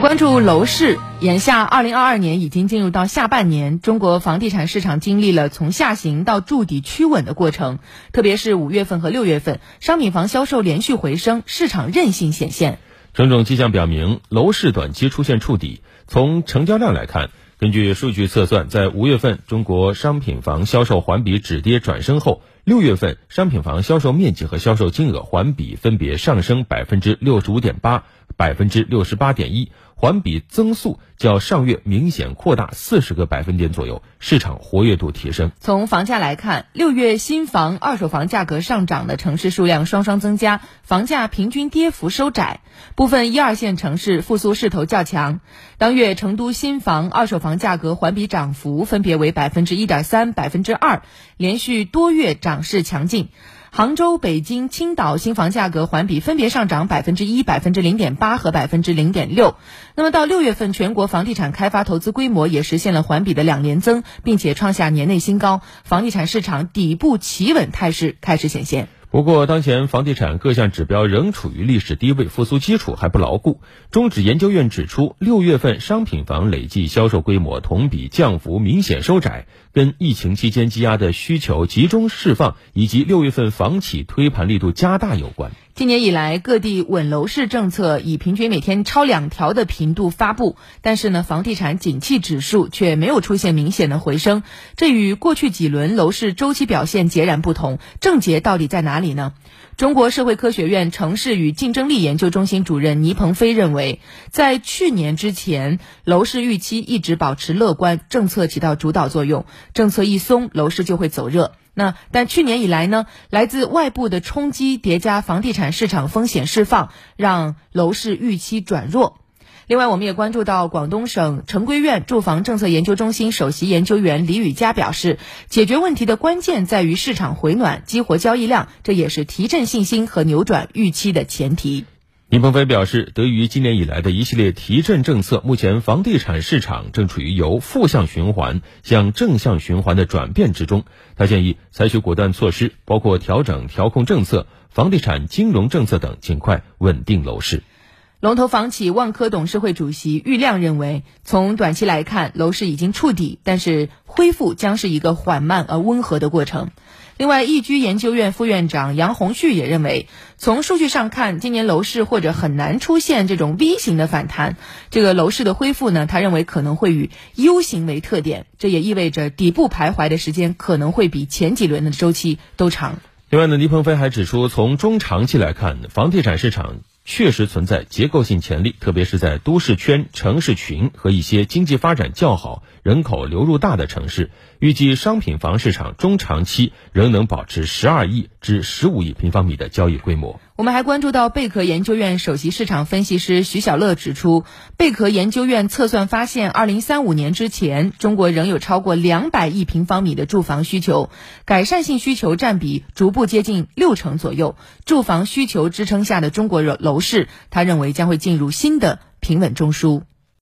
关注楼市，眼下二零二二年已经进入到下半年，中国房地产市场经历了从下行到筑底趋稳的过程。特别是五月份和六月份，商品房销售连续回升，市场韧性显现。种种迹象表明，楼市短期出现触底。从成交量来看，根据数据测算，在五月份中国商品房销售环比止跌转升后，六月份商品房销售面积和销售金额环比分别上升百分之六十五点八、百分之六十八点一。环比增速较上月明显扩大四十个百分点左右，市场活跃度提升。从房价来看，六月新房、二手房价格上涨的城市数量双双增加，房价平均跌幅收窄。部分一二线城市复苏势头较强。当月成都新房、二手房价格环比涨幅分别为百分之一点三、百分之二，连续多月涨势强劲。杭州、北京、青岛新房价格环比分别上涨百分之一、百分之零点八和百分之零点六。那么到六月份，全国房地产开发投资规模也实现了环比的两年增，并且创下年内新高，房地产市场底部企稳态势开始显现。不过，当前房地产各项指标仍处于历史低位，复苏基础还不牢固。中指研究院指出，六月份商品房累计销售规模同比降幅明显收窄，跟疫情期间积压的需求集中释放以及六月份房企推盘力度加大有关。今年以来，各地稳楼市政策以平均每天超两条的频度发布，但是呢，房地产景气指数却没有出现明显的回升，这与过去几轮楼市周期表现截然不同。症结到底在哪里呢？中国社会科学院城市与竞争力研究中心主任倪鹏飞认为，在去年之前，楼市预期一直保持乐观，政策起到主导作用，政策一松，楼市就会走热。那但去年以来呢，来自外部的冲击叠加房地产市场风险释放，让楼市预期转弱。另外，我们也关注到广东省城规院住房政策研究中心首席研究员李宇佳表示，解决问题的关键在于市场回暖、激活交易量，这也是提振信心和扭转预期的前提。李鹏飞表示，得益于今年以来的一系列提振政策，目前房地产市场正处于由负向循环向正向循环的转变之中。他建议采取果断措施，包括调整调控政策、房地产金融政策等，尽快稳定楼市。龙头房企万科董事会主席郁亮认为，从短期来看，楼市已经触底，但是恢复将是一个缓慢而温和的过程。另外，易居研究院副院长杨红旭也认为，从数据上看，今年楼市或者很难出现这种 V 型的反弹。这个楼市的恢复呢，他认为可能会与 U 型为特点，这也意味着底部徘徊的时间可能会比前几轮的周期都长。另外呢，倪鹏飞还指出，从中长期来看，房地产市场。确实存在结构性潜力，特别是在都市圈、城市群和一些经济发展较好、人口流入大的城市。预计商品房市场中长期仍能保持十二亿至十五亿平方米的交易规模。我们还关注到贝壳研究院首席市场分析师徐小乐指出，贝壳研究院测算发现，二零三五年之前，中国仍有超过两百亿平方米的住房需求，改善性需求占比逐步接近六成左右。住房需求支撑下的中国楼不是，他认为将会进入新的平稳中枢。